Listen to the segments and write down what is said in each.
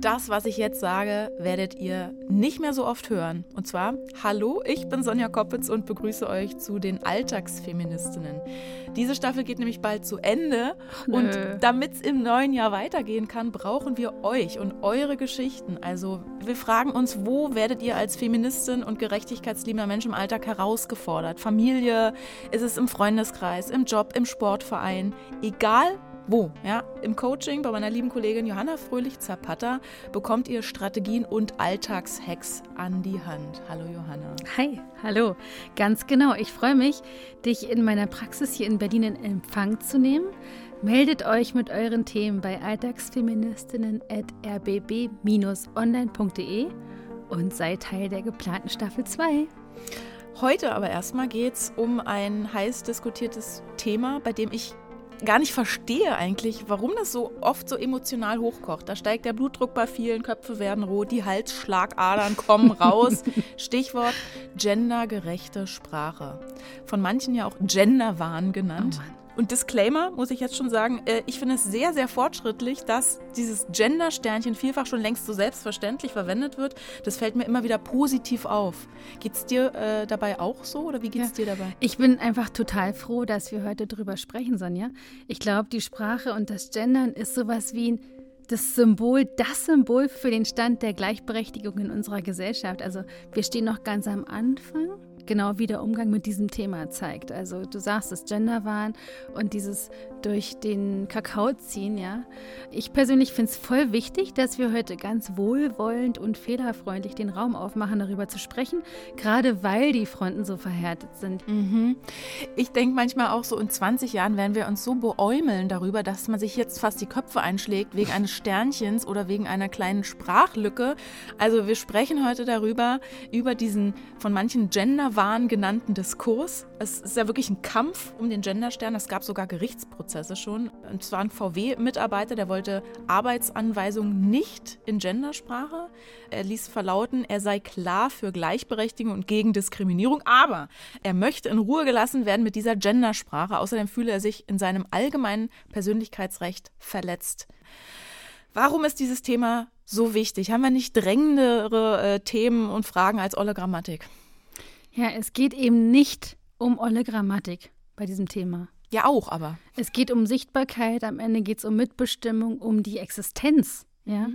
Das, was ich jetzt sage, werdet ihr nicht mehr so oft hören. Und zwar, hallo, ich bin Sonja Koppitz und begrüße euch zu den Alltagsfeministinnen. Diese Staffel geht nämlich bald zu Ende. Nö. Und damit es im neuen Jahr weitergehen kann, brauchen wir euch und eure Geschichten. Also wir fragen uns, wo werdet ihr als Feministin und gerechtigkeitsliebender Mensch im Alltag herausgefordert? Familie, ist es im Freundeskreis, im Job, im Sportverein? Egal wo? Ja, Im Coaching bei meiner lieben Kollegin Johanna Fröhlich-Zapata bekommt ihr Strategien und Alltagshacks an die Hand. Hallo Johanna. Hi, hallo. Ganz genau. Ich freue mich, dich in meiner Praxis hier in Berlin in Empfang zu nehmen. Meldet euch mit euren Themen bei alltagsfeministinnen.rbb-online.de und seid Teil der geplanten Staffel 2. Heute aber erstmal geht es um ein heiß diskutiertes Thema, bei dem ich gar nicht verstehe eigentlich, warum das so oft so emotional hochkocht. Da steigt der Blutdruck bei vielen, Köpfe werden rot, die Halsschlagadern kommen raus. Stichwort gendergerechte Sprache. Von manchen ja auch Genderwahn genannt. Oh. Und Disclaimer muss ich jetzt schon sagen, äh, ich finde es sehr, sehr fortschrittlich, dass dieses Gender-Sternchen vielfach schon längst so selbstverständlich verwendet wird. Das fällt mir immer wieder positiv auf. Geht es dir äh, dabei auch so oder wie geht es dir dabei? Ich bin einfach total froh, dass wir heute drüber sprechen, Sonja. Ich glaube, die Sprache und das Gendern ist sowas wie ein das Symbol, das Symbol für den Stand der Gleichberechtigung in unserer Gesellschaft. Also wir stehen noch ganz am Anfang, genau wie der Umgang mit diesem Thema zeigt. Also du sagst es, Genderwahn und dieses durch den Kakao ziehen, ja. Ich persönlich finde es voll wichtig, dass wir heute ganz wohlwollend und fehlerfreundlich den Raum aufmachen, darüber zu sprechen, gerade weil die Fronten so verhärtet sind. Mhm. Ich denke manchmal auch so, in 20 Jahren werden wir uns so beäumeln darüber, dass man sich jetzt fast die Köpfe einschlägt wegen eines Sternchens oder wegen einer kleinen Sprachlücke. Also wir sprechen heute darüber, über diesen von manchen Genderwahn genannten Diskurs. Es ist ja wirklich ein Kampf um den Genderstern. Es gab sogar Gerichtsprozesse schon. Und zwar ein VW-Mitarbeiter, der wollte Arbeitsanweisungen nicht in Gendersprache. Er ließ verlauten, er sei klar für Gleichberechtigung und gegen Diskriminierung, aber er möchte in Ruhe gelassen werden mit dieser Gendersprache. Außerdem fühle er sich in seinem allgemeinen Persönlichkeitsrecht verletzt. Warum ist dieses Thema so wichtig? Haben wir nicht drängendere äh, Themen und Fragen als Olle Grammatik? Ja, es geht eben nicht um olle Grammatik bei diesem Thema. Ja, auch, aber. Es geht um Sichtbarkeit, am Ende geht es um Mitbestimmung, um die Existenz. Ja?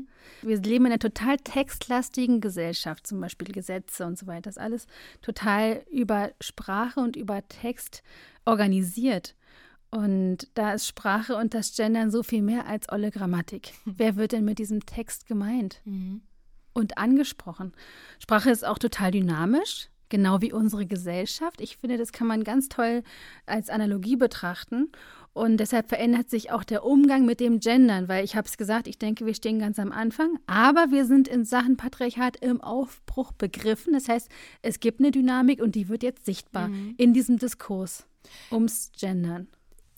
Wir leben in einer total textlastigen Gesellschaft, zum Beispiel Gesetze und so weiter. Das ist alles total über Sprache und über Text organisiert. Und da ist Sprache und das Gendern so viel mehr als olle Grammatik. Wer wird denn mit diesem Text gemeint und angesprochen? Sprache ist auch total dynamisch, genau wie unsere Gesellschaft. Ich finde, das kann man ganz toll als Analogie betrachten. Und deshalb verändert sich auch der Umgang mit dem Gendern, weil ich habe es gesagt, ich denke, wir stehen ganz am Anfang, aber wir sind in Sachen Patriarchat im Aufbruch begriffen. Das heißt, es gibt eine Dynamik und die wird jetzt sichtbar in diesem Diskurs ums Gendern.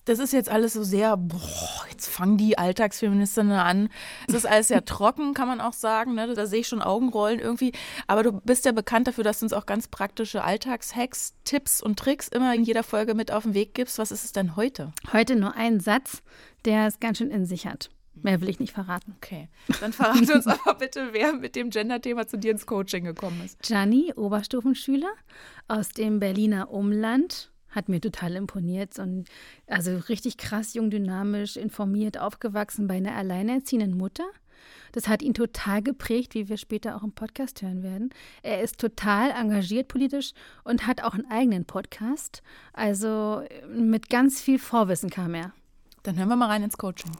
Das ist jetzt alles so sehr, boah, jetzt fangen die Alltagsfeministinnen an. Es ist alles sehr trocken, kann man auch sagen. Ne? Da sehe ich schon Augenrollen irgendwie. Aber du bist ja bekannt dafür, dass du uns auch ganz praktische Alltagshacks, Tipps und Tricks immer in jeder Folge mit auf den Weg gibst. Was ist es denn heute? Heute nur ein Satz, der es ganz schön in sich hat. Mehr will ich nicht verraten. Okay, dann verrate uns aber bitte, wer mit dem Gender-Thema zu dir ins Coaching gekommen ist. Gianni, Oberstufenschüler aus dem Berliner Umland, hat mir total imponiert und also richtig krass, jung, dynamisch, informiert, aufgewachsen bei einer alleinerziehenden Mutter. Das hat ihn total geprägt, wie wir später auch im Podcast hören werden. Er ist total engagiert politisch und hat auch einen eigenen Podcast. Also mit ganz viel Vorwissen kam er. Dann hören wir mal rein ins Coaching.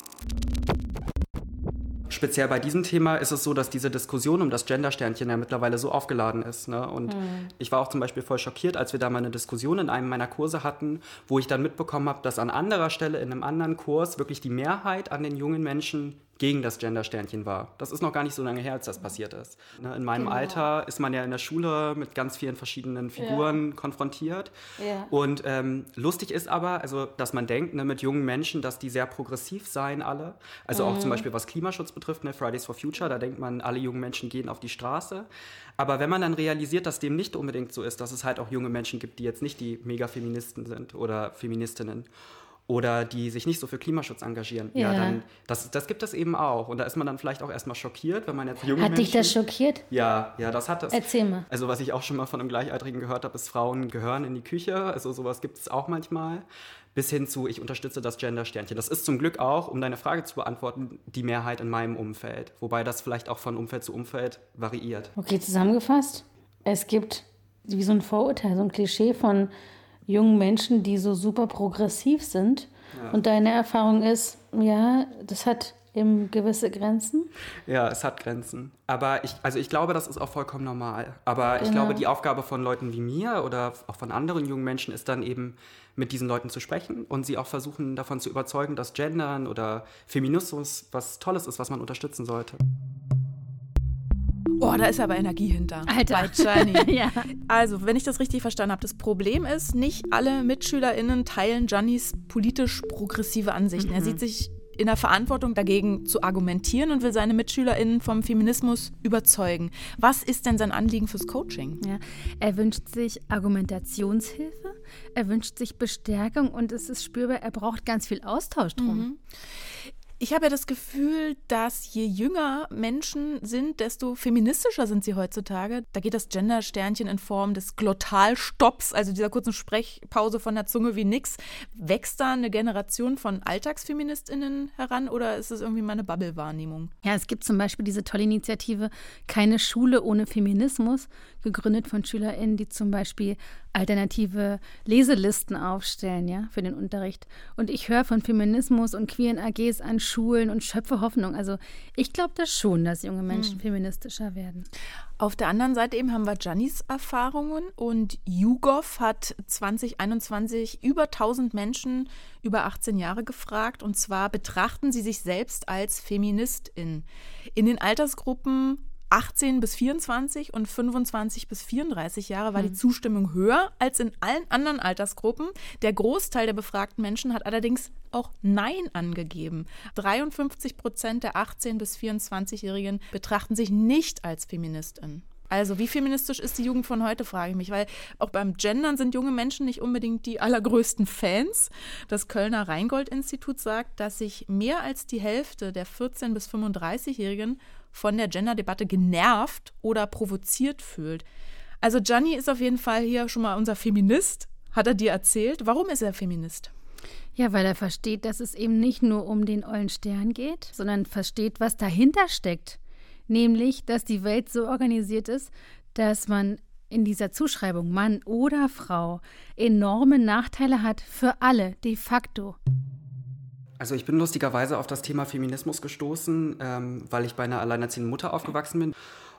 Speziell bei diesem Thema ist es so, dass diese Diskussion um das Gender-Sternchen ja mittlerweile so aufgeladen ist. Ne? Und ich war auch zum Beispiel voll schockiert, als wir da mal eine Diskussion in einem meiner Kurse hatten, wo ich dann mitbekommen habe, dass an anderer Stelle in einem anderen Kurs wirklich die Mehrheit an den jungen Menschen gegen das Gender-Sternchen war. Das ist noch gar nicht so lange her, als das passiert ist. Ne, in meinem Genau. Alter ist man ja in der Schule mit ganz vielen verschiedenen Figuren konfrontiert. Ja. Und ähm, lustig ist aber, also, dass man denkt, ne, mit jungen Menschen, dass die sehr progressiv seien alle. Also auch Mhm. zum Beispiel was Klimaschutz betrifft, ne, Fridays for Future, da denkt man, alle jungen Menschen gehen auf die Straße. Aber wenn man dann realisiert, dass dem nicht unbedingt so ist, dass es halt auch junge Menschen gibt, die jetzt nicht die Mega-Feministen sind oder Feministinnen oder die sich nicht so für Klimaschutz engagieren, ja, Ja. dann, das, das gibt es eben auch. Und da ist man dann vielleicht auch erstmal schockiert, wenn man jetzt junge Hat Menschen... dich das schockiert? Ja, ja, das hat es. Erzähl mal. Also was ich auch schon mal von einem Gleichaltrigen gehört habe, ist, Frauen gehören in die Küche. Also sowas gibt es auch manchmal. Bis hin zu, ich unterstütze das Gender-Sternchen. Das ist zum Glück auch, um deine Frage zu beantworten, die Mehrheit in meinem Umfeld. Wobei das vielleicht auch von Umfeld zu Umfeld variiert. Okay, zusammengefasst. Es gibt wie so ein Vorurteil, so ein Klischee von jungen Menschen, die so super progressiv sind. Und deine Erfahrung ist, ja, das hat eben gewisse Grenzen. Ja, es hat Grenzen. Aber ich, also ich glaube, das ist auch vollkommen normal. Aber ich Genau. glaube, die Aufgabe von Leuten wie mir oder auch von anderen jungen Menschen ist dann eben, mit diesen Leuten zu sprechen und sie auch versuchen, davon zu überzeugen, dass Gendern oder Feminismus was Tolles ist, was man unterstützen sollte. Oh, da ist aber Energie hinter. Alter. Bei Gianni. Ja. Also, wenn ich das richtig verstanden habe, das Problem ist, nicht alle MitschülerInnen teilen Giannis politisch progressive Ansichten. Er sieht sich in der Verantwortung dagegen zu argumentieren und will seine MitschülerInnen vom Feminismus überzeugen. Was ist denn sein Anliegen fürs Coaching? Ja, er wünscht sich Argumentationshilfe, er wünscht sich Bestärkung und es ist spürbar, er braucht ganz viel Austausch drum. Ich habe ja das Gefühl, dass je jünger Menschen sind, desto feministischer sind sie heutzutage. Da geht das Gender-Sternchen in Form des Glottalstopps, also dieser kurzen Sprechpause von der Zunge wie nix. Wächst da eine Generation von AlltagsfeministInnen heran oder ist es irgendwie meine Bubble-Wahrnehmung? Ja, es gibt zum Beispiel diese tolle Initiative Keine Schule ohne Feminismus, gegründet von SchülerInnen, die zum Beispiel alternative Leselisten aufstellen, ja, für den Unterricht. Und ich höre von Feminismus und queeren AGs an Schulen und schöpfe Hoffnung. Also ich glaube das schon, dass junge Menschen feministischer werden. Auf der anderen Seite eben haben wir Giannis Erfahrungen und YouGov hat 2021 über 1000 Menschen über 18 Jahre gefragt und zwar betrachten sie sich selbst als Feministin. In den Altersgruppen 18 bis 24 und 25 bis 34 Jahre war die Zustimmung höher als in allen anderen Altersgruppen. Der Großteil der befragten Menschen hat allerdings auch Nein angegeben. 53 Prozent der 18 bis 24-Jährigen betrachten sich nicht als Feministin. Also wie feministisch ist die Jugend von heute, frage ich mich, weil auch beim Gendern sind junge Menschen nicht unbedingt die allergrößten Fans. Das Kölner Rheingold-Institut sagt, dass sich mehr als die Hälfte der 14- bis 35-Jährigen von der Gender-Debatte genervt oder provoziert fühlt. Also Gianni ist auf jeden Fall hier schon mal unser Feminist, hat er dir erzählt. Warum ist er Feminist? Ja, weil er versteht, dass es eben nicht nur um den ollen Stern geht, sondern versteht, was dahinter steckt. Nämlich, dass die Welt so organisiert ist, dass man in dieser Zuschreibung Mann oder Frau enorme Nachteile hat für alle, de facto. Also ich bin lustigerweise auf das Thema Feminismus gestoßen, ähm, weil ich bei einer alleinerziehenden Mutter aufgewachsen bin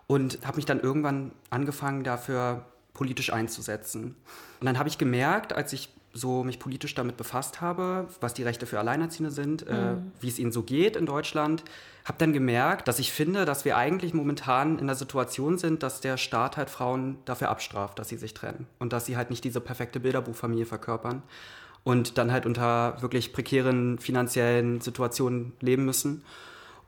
und habe mich dann irgendwann angefangen, dafür politisch einzusetzen. Und dann habe ich gemerkt, als ich so mich politisch damit befasst habe, was die Rechte für Alleinerziehende sind, äh, wie es ihnen so geht in Deutschland, habe dann gemerkt, dass ich finde, dass wir eigentlich momentan in der Situation sind, dass der Staat halt Frauen dafür abstraft, dass sie sich trennen und dass sie halt nicht diese perfekte Bilderbuchfamilie verkörpern und dann halt unter wirklich prekären finanziellen Situationen leben müssen.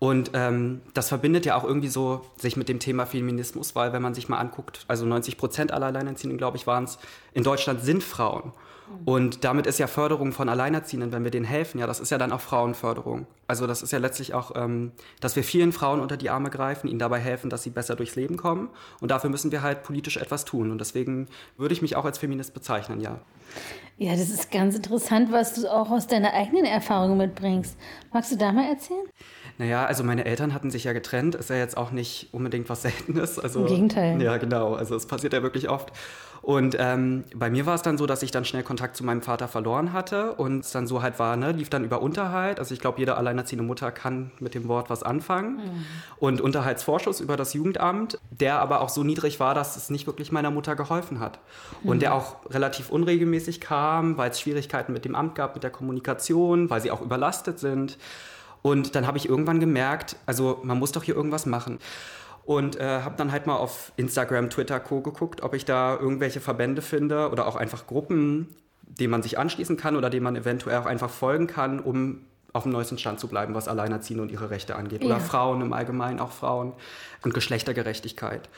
Und ähm, das verbindet ja auch irgendwie so sich mit dem Thema Feminismus, weil wenn man sich mal anguckt, also 90 Prozent aller Alleinerziehenden, glaube ich, waren es, in Deutschland sind Frauen. Und damit ist ja Förderung von Alleinerziehenden, wenn wir denen helfen, ja, das ist ja dann auch Frauenförderung. Also das ist ja letztlich auch, ähm, dass wir vielen Frauen unter die Arme greifen, ihnen dabei helfen, dass sie besser durchs Leben kommen. Und dafür müssen wir halt politisch etwas tun. Und deswegen würde ich mich auch als Feminist bezeichnen, ja. Ja, das ist ganz interessant, was du auch aus deiner eigenen Erfahrung mitbringst. Magst du da mal erzählen? Naja, also meine Eltern hatten sich ja getrennt, ist ja jetzt auch nicht unbedingt was Seltenes. Also, Im Gegenteil. Ja, genau. Also es passiert ja wirklich oft. Und ähm, bei mir war es dann so, dass ich dann schnell Kontakt zu meinem Vater verloren hatte und es dann so halt war, ne, lief dann über Unterhalt. Also ich glaube, jede alleinerziehende Mutter kann mit dem Wort was anfangen. Und Unterhaltsvorschuss über das Jugendamt, der aber auch so niedrig war, dass es nicht wirklich meiner Mutter geholfen hat. Und der auch relativ unregelmäßig kam, weil es Schwierigkeiten mit dem Amt gab, mit der Kommunikation, weil sie auch überlastet sind. Und dann habe ich irgendwann gemerkt, also man muss doch hier irgendwas machen. Und äh, habe dann halt mal auf Instagram, Twitter, Co. geguckt, ob ich da irgendwelche Verbände finde oder auch einfach Gruppen, denen man sich anschließen kann oder denen man eventuell auch einfach folgen kann, um auf dem neuesten Stand zu bleiben, was Alleinerziehende und ihre Rechte angeht. Oder ja. Frauen im Allgemeinen, auch Frauen und Geschlechtergerechtigkeit.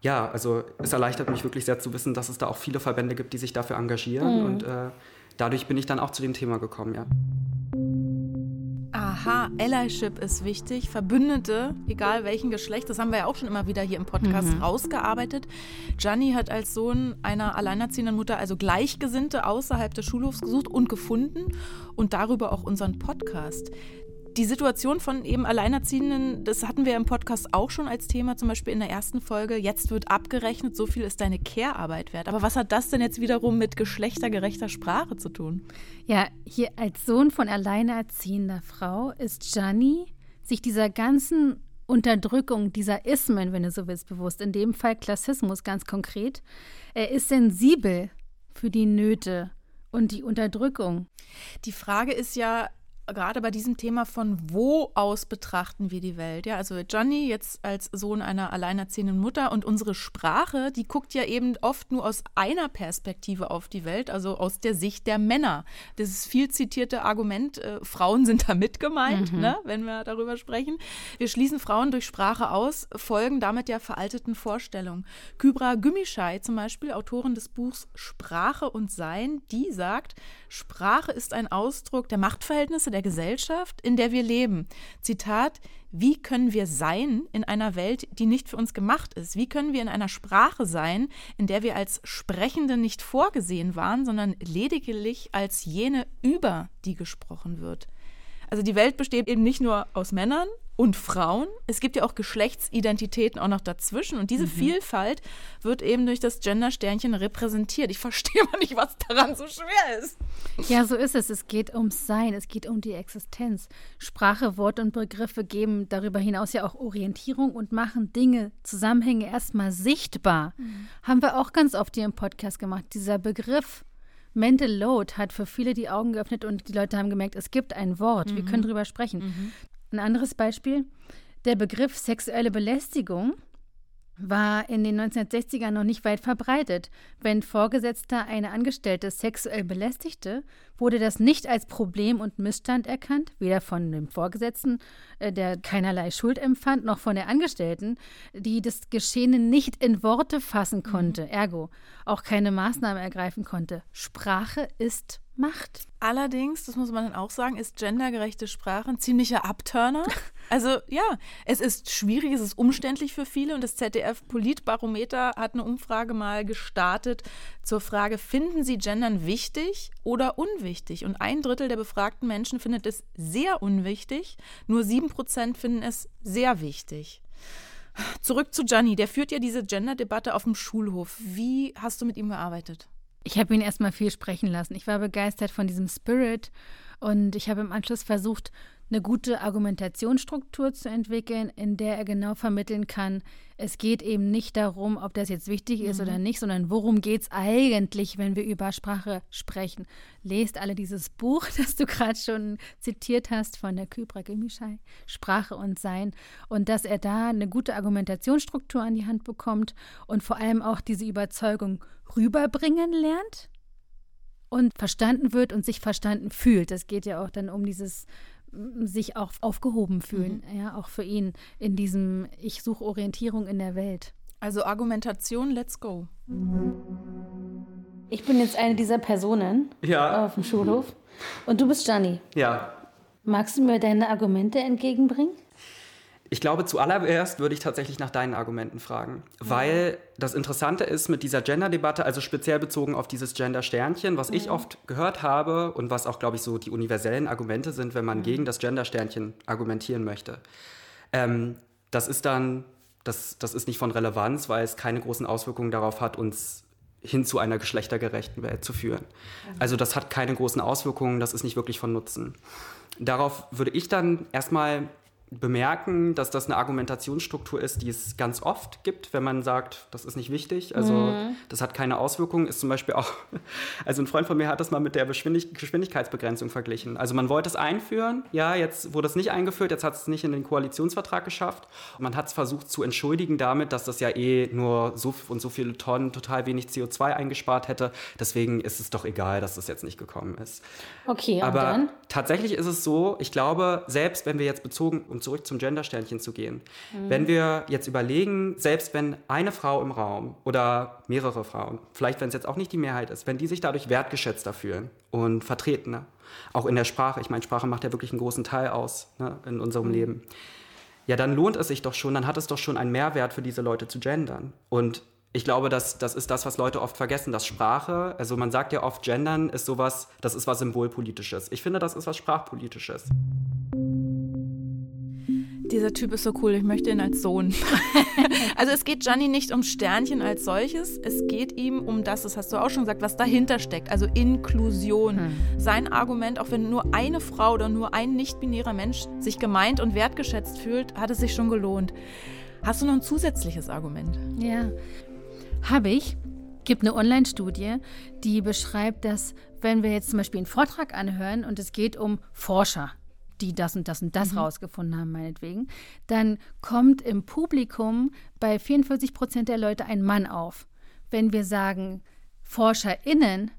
Ja, also es erleichtert mich wirklich sehr zu wissen, dass es da auch viele Verbände gibt, die sich dafür engagieren. Mhm. Und äh, dadurch bin ich dann auch zu dem Thema gekommen, ja. Aha, Allyship ist wichtig. Verbündete, egal welchen Geschlecht, das haben wir ja auch schon immer wieder hier im Podcast mhm. rausgearbeitet. Gianni hat als Sohn einer alleinerziehenden Mutter also Gleichgesinnte außerhalb des Schulhofs gesucht und gefunden und darüber auch unseren Podcast die Situation von eben Alleinerziehenden, das hatten wir im Podcast auch schon als Thema, zum Beispiel in der ersten Folge. Jetzt wird abgerechnet, so viel ist deine Care-Arbeit wert. Aber was hat das denn jetzt wiederum mit geschlechtergerechter Sprache zu tun? Ja, hier als Sohn von alleinerziehender Frau ist Gianni sich dieser ganzen Unterdrückung, dieser Ismen, wenn du so willst, bewusst. In dem Fall Klassismus ganz konkret. Er ist sensibel für die Nöte und die Unterdrückung. Die Frage ist ja, gerade bei diesem Thema von wo aus betrachten wir die Welt. Ja, also Johnny jetzt als Sohn einer alleinerziehenden Mutter und unsere Sprache, die guckt ja eben oft nur aus einer Perspektive auf die Welt, also aus der Sicht der Männer. Das ist viel zitierte Argument, äh, Frauen sind damit gemeint, mhm. ne, wenn wir darüber sprechen. Wir schließen Frauen durch Sprache aus, folgen damit ja veralteten Vorstellungen. Kybra Gümüşay zum Beispiel, Autorin des Buchs Sprache und Sein, die sagt, Sprache ist ein Ausdruck der Machtverhältnisse der Gesellschaft, in der wir leben. Zitat, wie können wir sein in einer Welt, die nicht für uns gemacht ist? Wie können wir in einer Sprache sein, in der wir als Sprechende nicht vorgesehen waren, sondern lediglich als jene, über die gesprochen wird? Also die Welt besteht eben nicht nur aus Männern und Frauen. Es gibt ja auch Geschlechtsidentitäten auch noch dazwischen. Und diese mhm. Vielfalt wird eben durch das Gender-Sternchen repräsentiert. Ich verstehe mal nicht, was daran so schwer ist. Ja, so ist es. Es geht ums Sein, es geht um die Existenz. Sprache, Wort und Begriffe geben darüber hinaus ja auch Orientierung und machen Dinge, Zusammenhänge erstmal sichtbar. Mhm. Haben wir auch ganz oft hier im Podcast gemacht. Dieser Begriff Mental Load hat für viele die Augen geöffnet und die Leute haben gemerkt, es gibt ein Wort, mhm. wir können drüber sprechen. Mhm. Ein anderes Beispiel, der Begriff sexuelle Belästigung war in den 1960ern noch nicht weit verbreitet. Wenn Vorgesetzter eine Angestellte sexuell belästigte, wurde das nicht als Problem und Missstand erkannt, weder von dem Vorgesetzten, äh, der keinerlei Schuld empfand, noch von der Angestellten, die das Geschehene nicht in Worte fassen konnte, mhm. ergo auch keine Maßnahme ergreifen konnte. Sprache ist Macht. Allerdings, das muss man dann auch sagen, ist gendergerechte Sprache ein ziemlicher Abturner. Also ja, es ist schwierig, es ist umständlich für viele und das ZDF Politbarometer hat eine Umfrage mal gestartet zur Frage, finden Sie Gendern wichtig oder unwichtig? Und ein Drittel der befragten Menschen findet es sehr unwichtig, nur sieben Prozent finden es sehr wichtig. Zurück zu Gianni, der führt ja diese Gender-Debatte auf dem Schulhof. Wie hast du mit ihm gearbeitet? Ich habe ihn erstmal viel sprechen lassen. Ich war begeistert von diesem Spirit und ich habe im Anschluss versucht, eine gute Argumentationsstruktur zu entwickeln, in der er genau vermitteln kann, es geht eben nicht darum, ob das jetzt wichtig ist mhm. oder nicht, sondern worum geht es eigentlich, wenn wir über Sprache sprechen. Lest alle dieses Buch, das du gerade schon zitiert hast von der Kybra Gemischai, Sprache und Sein, und dass er da eine gute Argumentationsstruktur an die Hand bekommt und vor allem auch diese Überzeugung rüberbringen lernt und verstanden wird und sich verstanden fühlt. Es geht ja auch dann um dieses sich auch aufgehoben fühlen, mhm. ja, auch für ihn in diesem Ich suche Orientierung in der Welt. Also Argumentation, let's go. Ich bin jetzt eine dieser Personen ja. auf dem Schulhof und du bist Gianni. Ja. Magst du mir deine Argumente entgegenbringen? Ich glaube, zuallererst würde ich tatsächlich nach deinen Argumenten fragen, weil das Interessante ist mit dieser Gender-Debatte, also speziell bezogen auf dieses Gender-Sternchen, was ich oft gehört habe und was auch, glaube ich, so die universellen Argumente sind, wenn man mhm. gegen das Gender-Sternchen argumentieren möchte. Ähm, das ist dann, das, das ist nicht von Relevanz, weil es keine großen Auswirkungen darauf hat, uns hin zu einer geschlechtergerechten Welt zu führen. Also das hat keine großen Auswirkungen, das ist nicht wirklich von Nutzen. Darauf würde ich dann erstmal bemerken, dass das eine Argumentationsstruktur ist, die es ganz oft gibt, wenn man sagt, das ist nicht wichtig, also mhm. das hat keine Auswirkungen, ist zum Beispiel auch, also ein Freund von mir hat das mal mit der Geschwindigkeitsbegrenzung verglichen. Also man wollte es einführen, ja, jetzt wurde es nicht eingeführt, jetzt hat es nicht in den Koalitionsvertrag geschafft. Und man hat es versucht zu entschuldigen damit, dass das ja eh nur so und so viele Tonnen total wenig CO2 eingespart hätte. Deswegen ist es doch egal, dass das jetzt nicht gekommen ist. Okay, aber dann? tatsächlich ist es so, ich glaube, selbst wenn wir jetzt bezogen, um zurück zum Gendersternchen zu gehen, mhm. wenn wir jetzt überlegen, selbst wenn eine Frau im Raum oder mehrere Frauen, vielleicht wenn es jetzt auch nicht die Mehrheit ist, wenn die sich dadurch wertgeschätzter fühlen und vertretener, auch in der Sprache, ich meine, Sprache macht ja wirklich einen großen Teil aus ne, in unserem mhm. Leben, ja, dann lohnt es sich doch schon, dann hat es doch schon einen Mehrwert für diese Leute zu gendern. Und ich glaube, dass das ist das, was Leute oft vergessen, dass Sprache, also man sagt ja oft, Gendern ist sowas, das ist was Symbolpolitisches. Ich finde, das ist was Sprachpolitisches. Dieser Typ ist so cool, ich möchte ihn als Sohn. also es geht Gianni nicht um Sternchen als solches, es geht ihm um das, das hast du auch schon gesagt, was dahinter steckt, also Inklusion. Hm. Sein Argument, auch wenn nur eine Frau oder nur ein nicht-binärer Mensch sich gemeint und wertgeschätzt fühlt, hat es sich schon gelohnt. Hast du noch ein zusätzliches Argument? Ja, habe ich. Gibt eine Online-Studie, die beschreibt, dass wenn wir jetzt zum Beispiel einen Vortrag anhören und es geht um Forscher, die das und das und das mhm. rausgefunden haben, meinetwegen, dann kommt im Publikum bei 44 Prozent der Leute ein Mann auf. Wenn wir sagen ForscherInnen,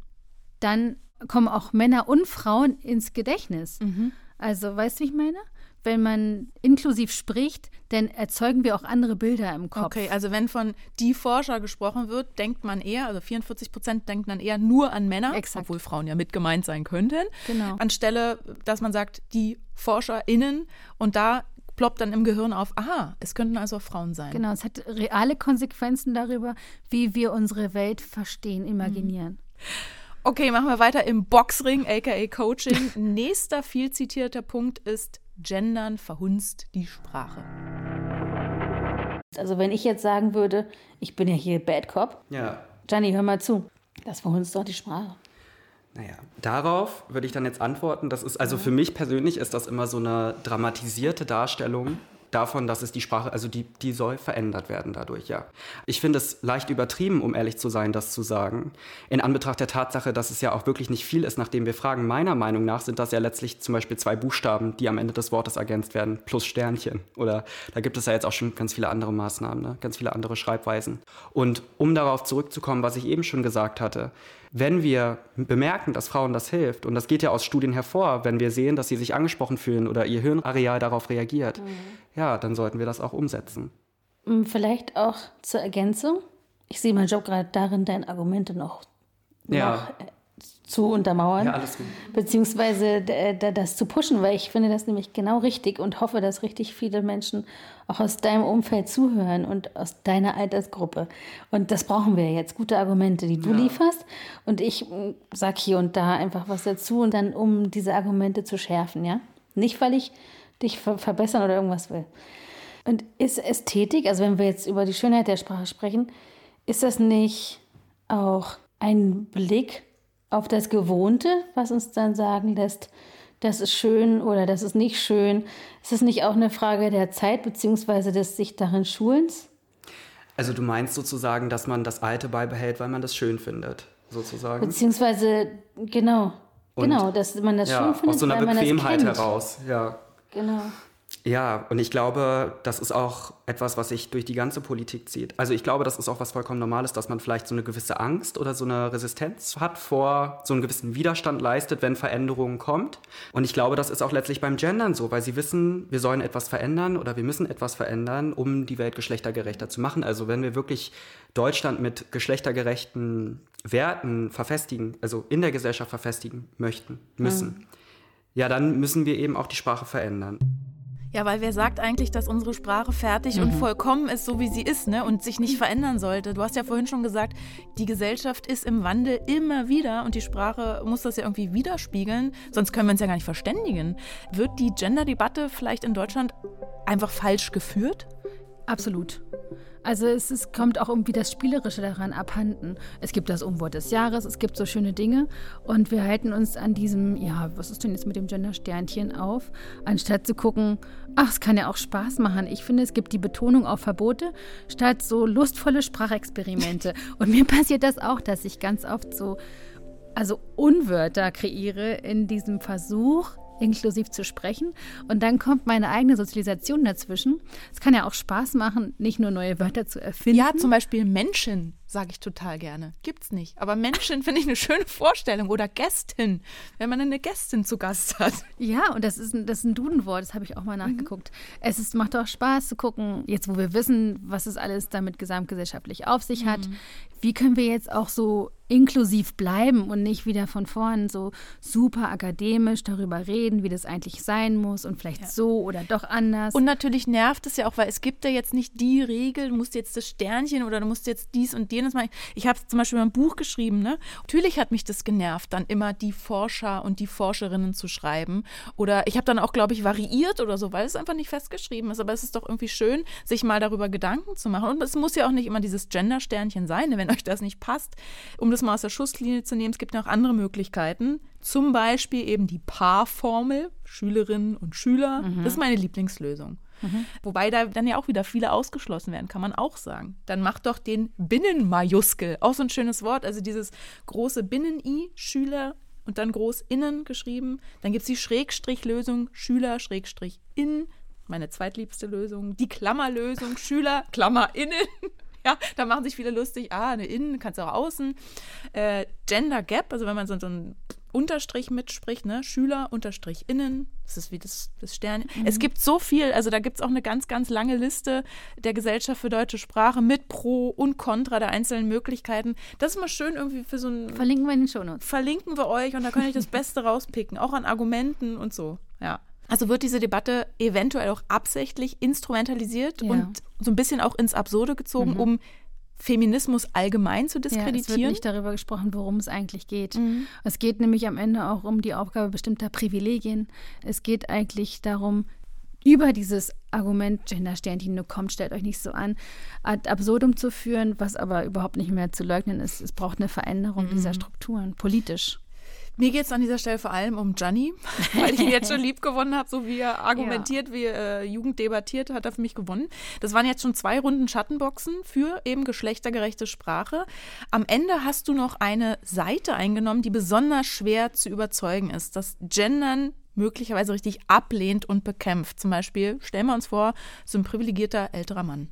dann kommen auch Männer und Frauen ins Gedächtnis. Mhm. Also, weißt du, wie ich meine? Wenn man inklusiv spricht, dann erzeugen wir auch andere Bilder im Kopf. Okay, also wenn von die Forscher gesprochen wird, denkt man eher, also 44 Prozent denkt man eher nur an Männer, Exakt. obwohl Frauen ja mit gemeint sein könnten. Genau. Anstelle, dass man sagt, die ForscherInnen und da ploppt dann im Gehirn auf, aha, es könnten also auch Frauen sein. Genau, es hat reale Konsequenzen darüber, wie wir unsere Welt verstehen, imaginieren. Okay, machen wir weiter im Boxring, aka Coaching. Nächster viel zitierter Punkt ist Gendern verhunzt die Sprache. Also wenn ich jetzt sagen würde, ich bin ja hier Bad Cop. Ja. Gianni, hör mal zu. Das verhunzt doch die Sprache. Naja, darauf würde ich dann jetzt antworten. Das ist, also für mich persönlich ist das immer so eine dramatisierte Darstellung davon, dass es die Sprache, also die, die soll verändert werden dadurch, ja. Ich finde es leicht übertrieben, um ehrlich zu sein, das zu sagen. In Anbetracht der Tatsache, dass es ja auch wirklich nicht viel ist, nachdem wir fragen. Meiner Meinung nach sind das ja letztlich zum Beispiel zwei Buchstaben, die am Ende des Wortes ergänzt werden, plus Sternchen. Oder da gibt es ja jetzt auch schon ganz viele andere Maßnahmen, ne? ganz viele andere Schreibweisen. Und um darauf zurückzukommen, was ich eben schon gesagt hatte, wenn wir bemerken, dass Frauen das hilft, und das geht ja aus Studien hervor, wenn wir sehen, dass sie sich angesprochen fühlen oder ihr Hirnareal darauf reagiert, mhm. ja, dann sollten wir das auch umsetzen. Mm, vielleicht auch zur Ergänzung. Ich sehe meinen Job gerade darin, deine Argumente noch, ja. Äh, zu untermauern. Ja. Beziehungsweise das zu pushen, weil ich finde das nämlich genau richtig und hoffe, dass richtig viele Menschen auch aus deinem Umfeld zuhören und aus deiner Altersgruppe. Und das brauchen wir jetzt. Gute Argumente, die du ja. lieferst. Und ich mm, sag hier und da einfach was dazu und dann, um diese Argumente zu schärfen, ja? Nicht, weil ich dich verbessern oder irgendwas will. Und ist Ästhetik, also wenn wir jetzt über die Schönheit der Sprache sprechen, ist das nicht auch ein Blick auf das Gewohnte, was uns dann sagen lässt, das ist schön oder das ist nicht schön. Ist es nicht auch eine Frage der Zeit bzw. des sich darin Schulens? Also du meinst sozusagen, dass man das Alte beibehält, weil man das schön findet, sozusagen? Beziehungsweise, genau, Und, genau, dass man das ja, schön findet, aus so einer Bequemheit heraus, ja. Genau. Ja, und ich glaube, das ist auch etwas, was sich durch die ganze Politik zieht. Also ich glaube, das ist auch was vollkommen Normales, dass man vielleicht so eine gewisse Angst oder so eine Resistenz hat vor, so einen gewissen Widerstand leistet, wenn Veränderungen kommt. Und ich glaube, das ist auch letztlich beim Gendern so, weil sie wissen, wir sollen etwas verändern oder wir müssen etwas verändern, um die Welt geschlechtergerechter zu machen. Also wenn wir wirklich Deutschland mit geschlechtergerechten Werten verfestigen, also in der Gesellschaft verfestigen möchten, müssen, mhm. ja, dann müssen wir eben auch die Sprache verändern. Ja, weil wer sagt eigentlich, dass unsere Sprache fertig mhm. und vollkommen ist, so wie sie ist, ne? Und sich nicht verändern sollte. Du hast ja vorhin schon gesagt, die Gesellschaft ist im Wandel immer wieder und die Sprache muss das ja irgendwie widerspiegeln, sonst können wir uns ja gar nicht verständigen. Wird die Gender-Debatte vielleicht in Deutschland einfach falsch geführt? Absolut. Also es ist, kommt auch irgendwie das Spielerische daran abhanden. Es gibt das Umwort des Jahres, es gibt so schöne Dinge und wir halten uns an diesem, ja, was ist denn jetzt mit dem Gender-Sternchen auf, anstatt zu gucken, ach, es kann ja auch Spaß machen. Ich finde, es gibt die Betonung auf Verbote statt so lustvolle Sprachexperimente. und mir passiert das auch, dass ich ganz oft so, also Unwörter kreiere in diesem Versuch, inklusiv zu sprechen. Und dann kommt meine eigene Sozialisation dazwischen. Es kann ja auch Spaß machen, nicht nur neue Wörter zu erfinden. Ja, zum Beispiel Menschen sage ich total gerne. Gibt's nicht. Aber Menschen finde ich eine schöne Vorstellung. Oder Gästin, wenn man eine Gästin zu Gast hat. Ja, und das ist ein, das ist ein Dudenwort, das habe ich auch mal mhm. nachgeguckt. Mhm. Es ist, macht auch Spaß zu gucken, jetzt wo wir wissen, was es alles damit gesamtgesellschaftlich auf sich hat, mhm. wie können wir jetzt auch so inklusiv bleiben und nicht wieder von vorn so super akademisch darüber reden, wie das eigentlich sein muss und vielleicht ja. so oder doch anders. Und natürlich nervt es ja auch, weil es gibt ja jetzt nicht die Regel, du musst jetzt das Sternchen oder du musst jetzt dies und jenes machen. Ich habe zum Beispiel ein Buch geschrieben, ne? Natürlich hat mich das genervt, dann immer die Forscher und die Forscherinnen zu schreiben. Oder ich habe dann auch, glaube ich, variiert oder so, weil es einfach nicht festgeschrieben ist. Aber es ist doch irgendwie schön, sich mal darüber Gedanken zu machen. Und es muss ja auch nicht immer dieses Gender-Sternchen sein, ne? wenn euch das nicht passt. Um das das mal aus der Schusslinie zu nehmen, es gibt ja auch andere Möglichkeiten. Zum Beispiel eben die Paarformel, Schülerinnen und Schüler. Mhm. Das ist meine Lieblingslösung. Mhm. Wobei da dann ja auch wieder viele ausgeschlossen werden, kann man auch sagen. Dann macht doch den Binnenmajuskel, auch so ein schönes Wort, also dieses große Binnen-I, Schüler und dann groß innen geschrieben. Dann gibt es die Schrägstrichlösung, Schüler, Schrägstrich in, meine zweitliebste Lösung, die Klammerlösung, Schüler, Klammer innen. ja, da machen sich viele lustig. Ah, eine Innen, kannst du auch außen. Äh, Gender Gap, also wenn man so, so ein Unterstrich mitspricht, ne? Schüler, Unterstrich innen, das ist wie das, das Stern. Mhm. Es gibt so viel, also da gibt es auch eine ganz, ganz lange Liste der Gesellschaft für deutsche Sprache mit Pro und Contra der einzelnen Möglichkeiten. Das ist mal schön irgendwie für so ein. Verlinken wir in den Shownotes. Verlinken wir euch und da könnt ihr das Beste rauspicken, auch an Argumenten und so, ja. Also wird diese Debatte eventuell auch absichtlich instrumentalisiert ja. und so ein bisschen auch ins Absurde gezogen, mhm. um Feminismus allgemein zu diskreditieren. Ja, es wird nicht darüber gesprochen, worum es eigentlich geht. Mhm. Es geht nämlich am Ende auch um die Aufgabe bestimmter Privilegien. Es geht eigentlich darum, über dieses Argument Gender-Sternchen nur kommt, stellt euch nicht so an, ad absurdum zu führen, was aber überhaupt nicht mehr zu leugnen ist. Es braucht eine Veränderung mhm. dieser Strukturen, politisch. Mir geht es an dieser Stelle vor allem um Gianni, weil ich ihn jetzt schon lieb gewonnen habe, so wie er argumentiert, ja. wie er äh, Jugend debattiert, hat er für mich gewonnen. Das waren jetzt schon zwei Runden Schattenboxen für eben geschlechtergerechte Sprache. Am Ende hast du noch eine Seite eingenommen, die besonders schwer zu überzeugen ist, dass Gendern möglicherweise richtig ablehnt und bekämpft. Zum Beispiel, stellen wir uns vor, so ein privilegierter älterer Mann.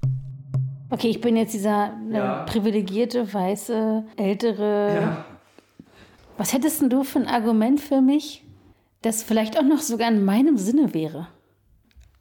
Okay, ich bin jetzt dieser äh, ja. privilegierte, weiße, ältere ja. Was hättest du für ein Argument für mich, das vielleicht auch noch sogar in meinem Sinne wäre?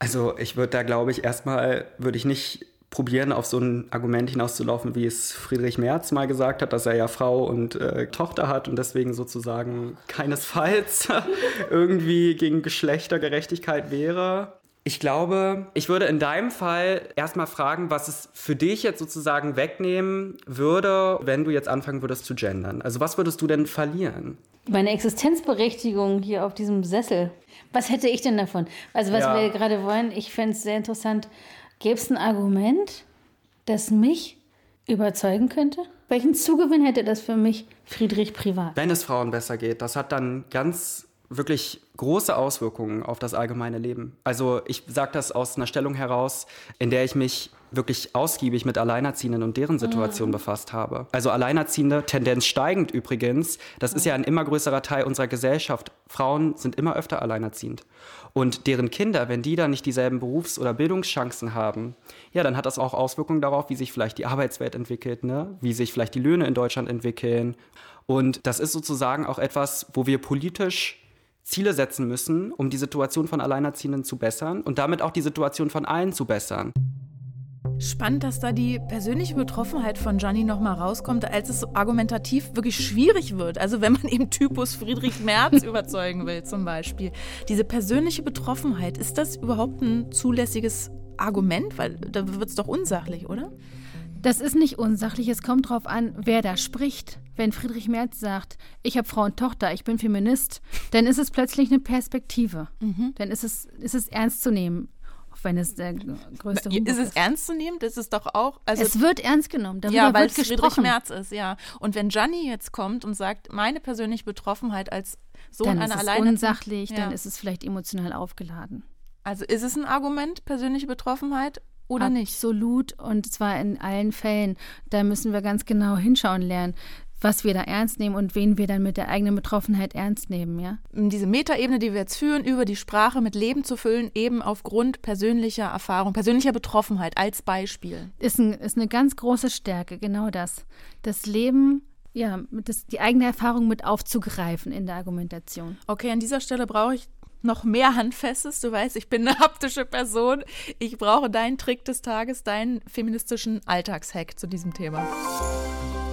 Also ich würde da, glaube ich, erstmal, würde ich nicht probieren, auf so ein Argument hinauszulaufen, wie es Friedrich Merz mal gesagt hat, dass er ja Frau und äh, Tochter hat und deswegen sozusagen keinesfalls irgendwie gegen Geschlechtergerechtigkeit wäre. Ich glaube, ich würde in deinem Fall erstmal fragen, was es für dich jetzt sozusagen wegnehmen würde, wenn du jetzt anfangen würdest zu gendern. Also was würdest du denn verlieren? Meine Existenzberechtigung hier auf diesem Sessel. Was hätte ich denn davon? Also was ja. wir gerade wollen, ich fände es sehr interessant. Gäbe es ein Argument, das mich überzeugen könnte? Welchen Zugewinn hätte das für mich, Friedrich privat? Wenn es Frauen besser geht, das hat dann ganz wirklich große Auswirkungen auf das allgemeine Leben. Also ich sage das aus einer Stellung heraus, in der ich mich wirklich ausgiebig mit Alleinerziehenden und deren Situation mhm. befasst habe. Also Alleinerziehende, Tendenz steigend übrigens, das ist ja ein immer größerer Teil unserer Gesellschaft. Frauen sind immer öfter alleinerziehend. Und deren Kinder, wenn die dann nicht dieselben Berufs- oder Bildungschancen haben, ja, dann hat das auch Auswirkungen darauf, wie sich vielleicht die Arbeitswelt entwickelt, ne? wie sich vielleicht die Löhne in Deutschland entwickeln. Und das ist sozusagen auch etwas, wo wir politisch Ziele setzen müssen, um die Situation von Alleinerziehenden zu bessern und damit auch die Situation von allen zu bessern. Spannend, dass da die persönliche Betroffenheit von Gianni nochmal rauskommt, als es argumentativ wirklich schwierig wird. Also wenn man eben Typus Friedrich Merz überzeugen will zum Beispiel. Diese persönliche Betroffenheit, ist das überhaupt ein zulässiges Argument? Weil da wird es doch unsachlich, oder? Das ist nicht unsachlich, es kommt darauf an, wer da spricht. Wenn Friedrich Merz sagt, ich habe Frau und Tochter, ich bin Feminist, dann ist es plötzlich eine Perspektive. Mhm. Dann ist es, ist es ernst zu nehmen. wenn es der größte Humbug ist. Ist es ernst zu nehmen? Das ist doch auch. Also es wird ernst genommen. Darüber ja, weil es Friedrich Merz ist, ja. Und wenn Gianni jetzt kommt und sagt, meine persönliche Betroffenheit als Sohn dann einer ist es unsachlich, Ja. dann ist es vielleicht emotional aufgeladen. Also ist es ein Argument, persönliche Betroffenheit oder nicht? Absolut und zwar in allen Fällen. Da müssen wir ganz genau hinschauen lernen, was wir da ernst nehmen und wen wir dann mit der eigenen Betroffenheit ernst nehmen, ja. Diese Metaebene, die wir jetzt führen, über die Sprache mit Leben zu füllen, eben aufgrund persönlicher Erfahrung, persönlicher Betroffenheit als Beispiel. Ist, ein, ist eine ganz große Stärke, genau das. Das Leben, ja, das, die eigene Erfahrung mit aufzugreifen in der Argumentation. Okay, an dieser Stelle brauche ich noch mehr Handfestes. Du weißt, ich bin eine haptische Person. Ich brauche deinen Trick des Tages, deinen feministischen Alltagshack zu diesem Thema.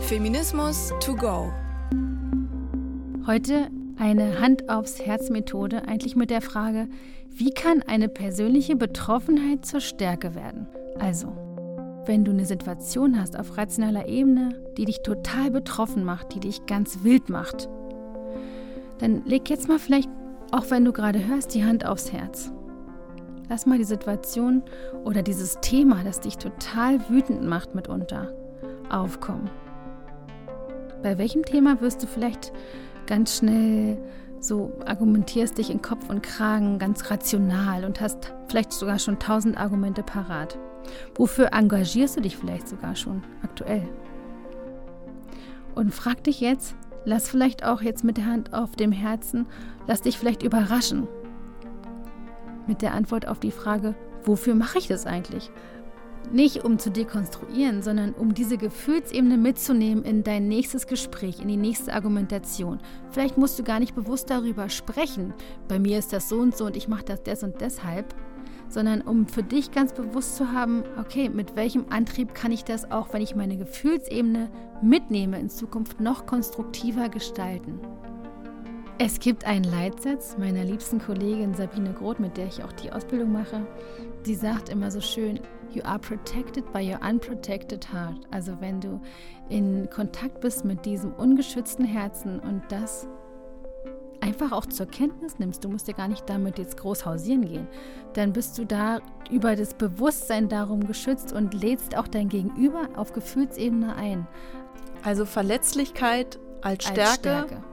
Feminismus to go. Heute eine Hand aufs Herz Methode, eigentlich mit der Frage, wie kann eine persönliche Betroffenheit zur Stärke werden? Also, wenn du eine Situation hast auf rationaler Ebene, die dich total betroffen macht, die dich ganz wild macht, dann leg jetzt mal vielleicht, auch wenn du gerade hörst, die Hand aufs Herz. Lass mal die Situation oder dieses Thema, das dich total wütend macht mitunter, aufkommen. Bei welchem Thema wirst du vielleicht ganz schnell so argumentierst dich in Kopf und Kragen ganz rational und hast vielleicht sogar schon tausend Argumente parat? Wofür engagierst du dich vielleicht sogar schon aktuell? Und frag dich jetzt, lass vielleicht auch jetzt mit der Hand auf dem Herzen, lass dich vielleicht überraschen. Mit der Antwort auf die Frage, wofür mache ich das eigentlich? Nicht um zu dekonstruieren, sondern um diese Gefühlsebene mitzunehmen in dein nächstes Gespräch, in die nächste Argumentation. Vielleicht musst du gar nicht bewusst darüber sprechen. Bei mir ist das so und so und ich mache das des und deshalb. Sondern um für dich ganz bewusst zu haben, okay, mit welchem Antrieb kann ich das auch, wenn ich meine Gefühlsebene mitnehme, in Zukunft noch konstruktiver gestalten. Es gibt einen Leitsatz meiner liebsten Kollegin Sabine Groth, mit der ich auch die Ausbildung mache. Die sagt immer so schön, You are protected by your unprotected heart. Also wenn du in Kontakt bist mit diesem ungeschützten Herzen und das einfach auch zur Kenntnis nimmst, du musst ja gar nicht damit jetzt groß hausieren gehen, dann bist du da über das Bewusstsein darum geschützt und lädst auch dein Gegenüber auf Gefühlsebene ein. Also Verletzlichkeit als Stärke, Als Stärke.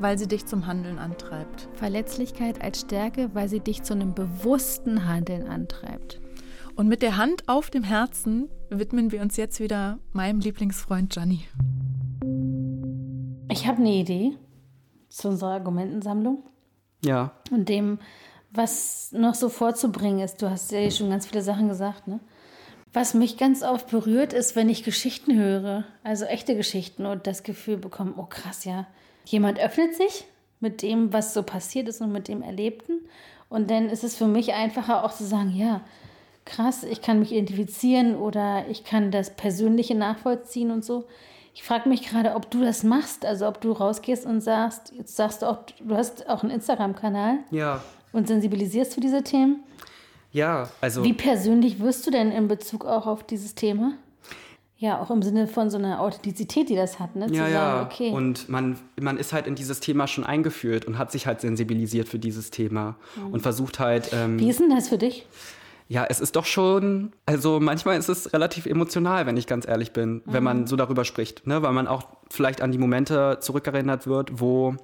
Weil sie dich zum Handeln antreibt. Verletzlichkeit als Stärke, weil sie dich zu einem bewussten Handeln antreibt. Und mit der Hand auf dem Herzen widmen wir uns jetzt wieder meinem Lieblingsfreund Gianni. Ich habe eine Idee zu unserer Argumentensammlung Ja, und dem, was noch so vorzubringen ist. Du hast ja schon ganz viele Sachen gesagt, ne? Was mich ganz oft berührt, ist, wenn ich Geschichten höre, also echte Geschichten und das Gefühl bekomme, oh krass, ja, jemand öffnet sich mit dem, was so passiert ist und mit dem Erlebten. Und dann ist es für mich einfacher auch zu sagen, ja, krass, ich kann mich identifizieren oder ich kann das Persönliche nachvollziehen und so. Ich frage mich gerade, ob du das machst, also ob du rausgehst und sagst, jetzt sagst du auch, du hast auch einen Instagram-Kanal ja, und sensibilisierst für diese Themen. ja. Also Wie persönlich wirst du denn in Bezug auch auf dieses Thema? Ja, auch im Sinne von so einer Authentizität, die das hat, ne? Zu ja, sagen, ja. okay. Und man, man ist halt in dieses Thema schon eingeführt und hat sich halt sensibilisiert für dieses Thema und versucht halt. Ähm, Wie ist denn das für dich? Ja, es ist doch schon, also manchmal ist es relativ emotional, wenn ich ganz ehrlich bin, wenn man so darüber spricht, ne? weil man auch vielleicht an die Momente zurückerinnert wird, wo,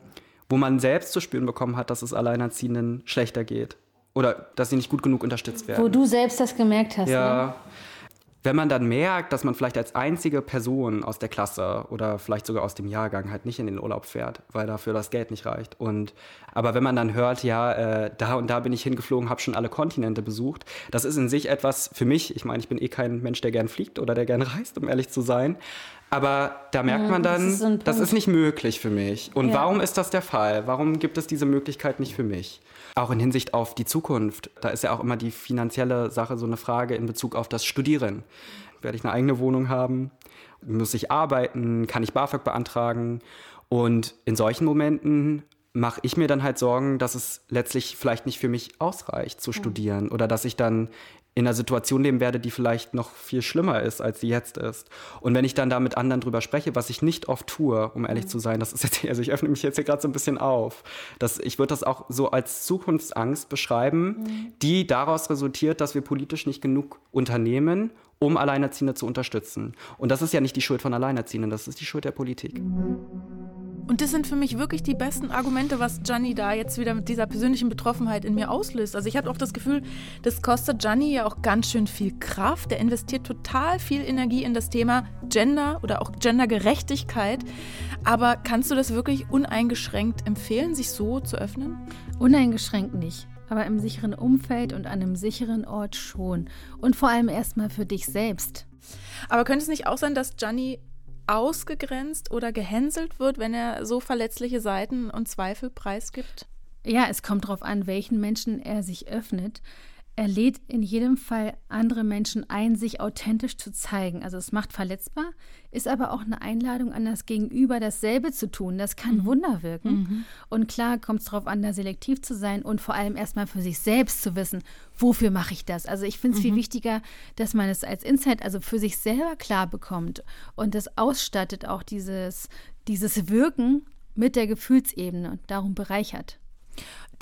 wo man selbst zu spüren bekommen hat, dass es Alleinerziehenden schlechter geht oder dass sie nicht gut genug unterstützt werden. Wo du selbst das gemerkt hast. Ne? Wenn man dann merkt, dass man vielleicht als einzige Person aus der Klasse oder vielleicht sogar aus dem Jahrgang halt nicht in den Urlaub fährt, weil dafür das Geld nicht reicht. Und aber wenn man dann hört, ja, äh, da und da bin ich hingeflogen, habe schon alle Kontinente besucht, das ist in sich etwas für mich. Ich meine, ich bin eh kein Mensch, der gern fliegt oder der gern reist, um ehrlich zu sein. Aber da merkt man das dann, ist so ein das ist nicht möglich für mich. Und Ja. warum ist das der Fall? Warum gibt es diese Möglichkeit nicht für mich? Auch in Hinsicht auf die Zukunft. Da ist ja auch immer die finanzielle Sache so eine Frage in Bezug auf das Studieren. Werde ich eine eigene Wohnung haben? Muss ich arbeiten? Kann ich BAföG beantragen? Und in solchen Momenten mache ich mir dann halt Sorgen, dass es letztlich vielleicht nicht für mich ausreicht zu studieren oder dass ich dann in einer Situation leben werde, die vielleicht noch viel schlimmer ist, als sie jetzt ist. Und wenn ich dann da mit anderen drüber spreche, was ich nicht oft tue, um ehrlich mhm. zu sein, das ist jetzt, also ich öffne mich jetzt hier gerade so ein bisschen auf. Das, ich würde das auch so als Zukunftsangst beschreiben, mhm. die daraus resultiert, dass wir politisch nicht genug unternehmen, um Alleinerziehende zu unterstützen. Und das ist ja nicht die Schuld von Alleinerziehenden, das ist die Schuld der Politik. Und das sind für mich wirklich die besten Argumente, was Gianni da jetzt wieder mit dieser persönlichen Betroffenheit in mir auslöst. Also ich habe auch das Gefühl, das kostet Gianni ja auch ganz schön viel Kraft. Er investiert total viel Energie in das Thema Gender oder auch Gendergerechtigkeit. Aber kannst du das wirklich uneingeschränkt empfehlen, sich so zu öffnen? Uneingeschränkt nicht aber im sicheren Umfeld und an einem sicheren Ort schon. Und vor allem erstmal für dich selbst. Aber könnte es nicht auch sein, dass Gianni ausgegrenzt oder gehänselt wird, wenn er so verletzliche Seiten und Zweifel preisgibt? Ja, es kommt darauf an, welchen Menschen er sich öffnet. Er lädt in jedem Fall andere Menschen ein, sich authentisch zu zeigen. Also es macht verletzbar, ist aber auch eine Einladung an das Gegenüber, dasselbe zu tun. Das kann mhm. Wunder wirken. Mhm. Und klar kommt es darauf an, da selektiv zu sein und vor allem erstmal für sich selbst zu wissen, wofür mache ich das? Also ich finde es mhm. viel wichtiger, dass man es als Insight, also für sich selber klar bekommt und das ausstattet auch dieses, dieses Wirken mit der Gefühlsebene und darum bereichert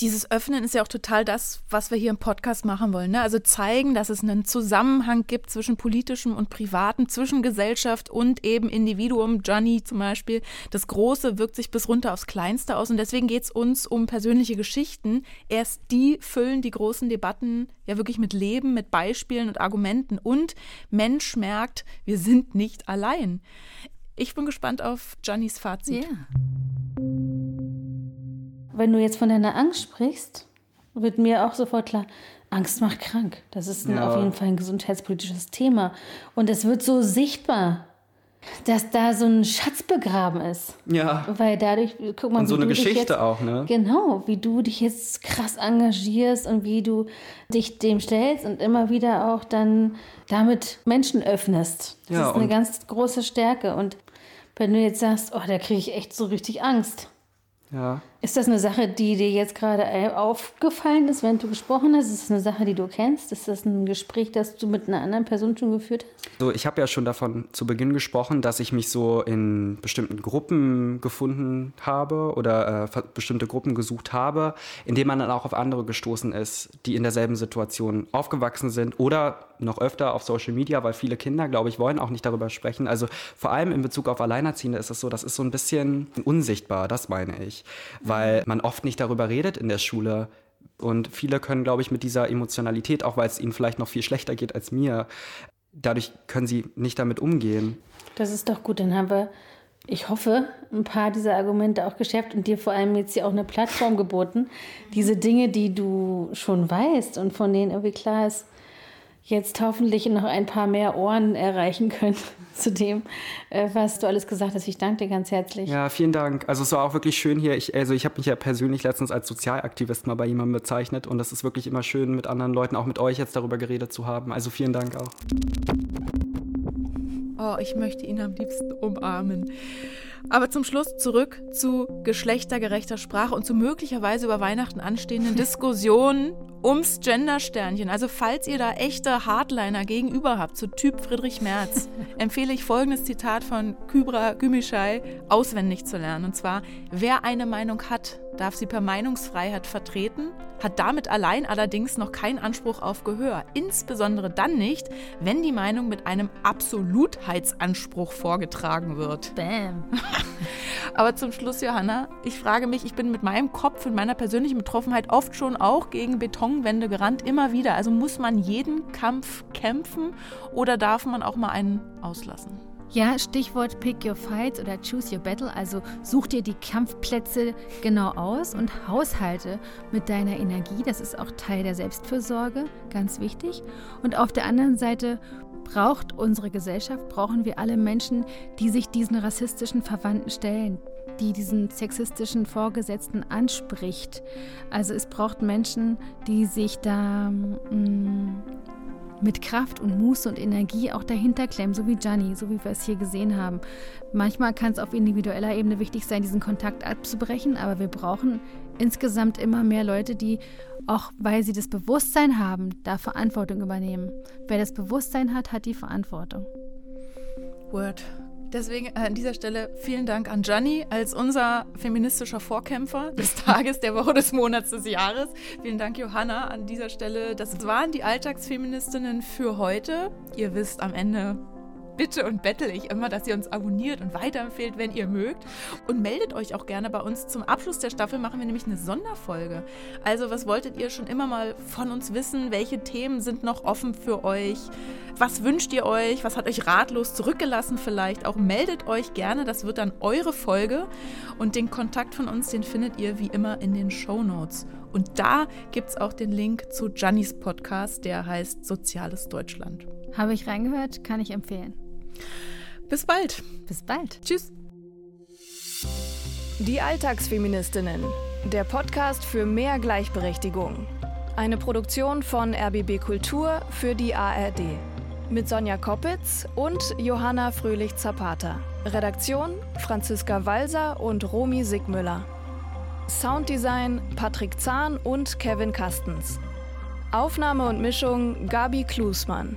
dieses Öffnen ist ja auch total das, was wir hier im Podcast machen wollen. Ne? Also zeigen, dass es einen Zusammenhang gibt zwischen politischem und privatem, zwischen Gesellschaft und eben Individuum. Johnny zum Beispiel. Das Große wirkt sich bis runter aufs Kleinste aus. Und deswegen geht es uns um persönliche Geschichten. Erst die füllen die großen Debatten ja wirklich mit Leben, mit Beispielen und Argumenten. Und Mensch merkt, wir sind nicht allein. Ich bin gespannt auf Johnnys Fazit. Ja. Wenn du jetzt von deiner Angst sprichst, wird mir auch sofort klar, Angst macht krank. Das ist ein, ja. auf jeden Fall ein gesundheitspolitisches Thema. Und es wird so sichtbar, dass da so ein Schatz begraben ist. Ja. Weil dadurch, guck mal, und so eine Geschichte jetzt, auch, ne? Genau, wie du dich jetzt krass engagierst und wie du dich dem stellst und immer wieder auch dann damit Menschen öffnest. Das ja, ist eine ganz große Stärke. Und wenn du jetzt sagst, oh, da kriege ich echt so richtig Angst. Ja. Ist das eine Sache, die dir jetzt gerade aufgefallen ist, wenn du gesprochen hast? Ist das eine Sache, die du kennst? Ist das ein Gespräch, das du mit einer anderen Person schon geführt hast? So, ich habe ja schon davon zu Beginn gesprochen, dass ich mich so in bestimmten Gruppen gefunden habe oder äh, bestimmte Gruppen gesucht habe, in denen man dann auch auf andere gestoßen ist, die in derselben Situation aufgewachsen sind oder noch öfter auf Social Media, weil viele Kinder, glaube ich, wollen auch nicht darüber sprechen. Also vor allem in Bezug auf Alleinerziehende ist es so, das ist so ein bisschen unsichtbar, das meine ich. Weil man oft nicht darüber redet in der Schule. Und viele können, glaube ich, mit dieser Emotionalität, auch weil es ihnen vielleicht noch viel schlechter geht als mir, dadurch können sie nicht damit umgehen. Das ist doch gut, dann haben wir ich hoffe, ein paar dieser Argumente auch geschärft und dir vor allem jetzt hier auch eine Plattform geboten. Diese Dinge, die du schon weißt und von denen irgendwie klar ist, jetzt hoffentlich noch ein paar mehr Ohren erreichen können zu dem, äh, was du alles gesagt hast. Ich danke dir ganz herzlich. Ja, vielen Dank. Also es war auch wirklich schön hier. Ich, also ich habe mich ja persönlich letztens als Sozialaktivist mal bei jemandem bezeichnet und es ist wirklich immer schön, mit anderen Leuten, auch mit euch jetzt darüber geredet zu haben. Also vielen Dank auch. Oh, ich möchte ihn am liebsten umarmen. Aber zum Schluss zurück zu geschlechtergerechter Sprache und zu möglicherweise über Weihnachten anstehenden Diskussionen ums Gendersternchen. Also falls ihr da echte Hardliner gegenüber habt, zu Typ Friedrich Merz, empfehle ich folgendes Zitat von Kybra Gümüşay auswendig zu lernen. Und zwar, wer eine Meinung hat, darf sie per Meinungsfreiheit vertreten, hat damit allein allerdings noch keinen Anspruch auf Gehör. Insbesondere dann nicht, wenn die Meinung mit einem Absolutheitsanspruch vorgetragen wird. Bam. Aber zum Schluss, Johanna, ich frage mich, ich bin mit meinem Kopf und meiner persönlichen Betroffenheit oft schon auch gegen Betonwände gerannt, immer wieder. Also muss man jeden Kampf kämpfen oder darf man auch mal einen auslassen? Ja, Stichwort Pick Your Fights oder Choose Your Battle, also such dir die Kampfplätze genau aus und haushalte mit deiner Energie. Das ist auch Teil der Selbstfürsorge, ganz wichtig. Und auf der anderen Seite braucht unsere Gesellschaft, brauchen wir alle Menschen, die sich diesen rassistischen Verwandten stellen, die diesen sexistischen Vorgesetzten anspricht. Also es braucht Menschen, die sich da mh, mm, mit Kraft und Muße und Energie auch dahinter klemmen, so wie Gianni, so wie wir es hier gesehen haben. Manchmal kann es auf individueller Ebene wichtig sein, diesen Kontakt abzubrechen, aber wir brauchen insgesamt immer mehr Leute, die auch weil sie das Bewusstsein haben, da Verantwortung übernehmen. Wer das Bewusstsein hat, hat die Verantwortung. Word. Deswegen äh, an dieser Stelle vielen Dank an Gianni als unser feministischer Vorkämpfer des Tages, der Woche, des Monats, des Jahres. Vielen Dank, Johanna, an dieser Stelle. Das waren die Alltagsfeministinnen für heute. Ihr wisst am Ende, bitte und bettel ich immer, dass ihr uns abonniert und weiterempfehlt, wenn ihr mögt. Und meldet euch auch gerne bei uns. Zum Abschluss der Staffel machen wir nämlich eine Sonderfolge. Also, was wolltet ihr schon immer mal von uns wissen? Welche Themen sind noch offen für euch? Was wünscht ihr euch? Was hat euch ratlos zurückgelassen vielleicht? Auch meldet euch gerne. Das wird dann eure Folge. Und den Kontakt von uns, den findet ihr wie immer in den Show Notes. Und da gibt es auch den Link zu Giannis Podcast, der heißt Soziales Deutschland. Habe ich reingehört, kann ich empfehlen. Bis bald. Bis bald. Tschüss. Die Alltagsfeministinnen. Der Podcast für mehr Gleichberechtigung. Eine Produktion von RBB Kultur für die ARD. Mit Sonja Koppitz und Johanna Fröhlich-Zapata. Redaktion Franziska Walser und Romy Sigmüller. Sounddesign Patrick Zahn und Kevin Kastens. Aufnahme und Mischung Gabi Klusmann.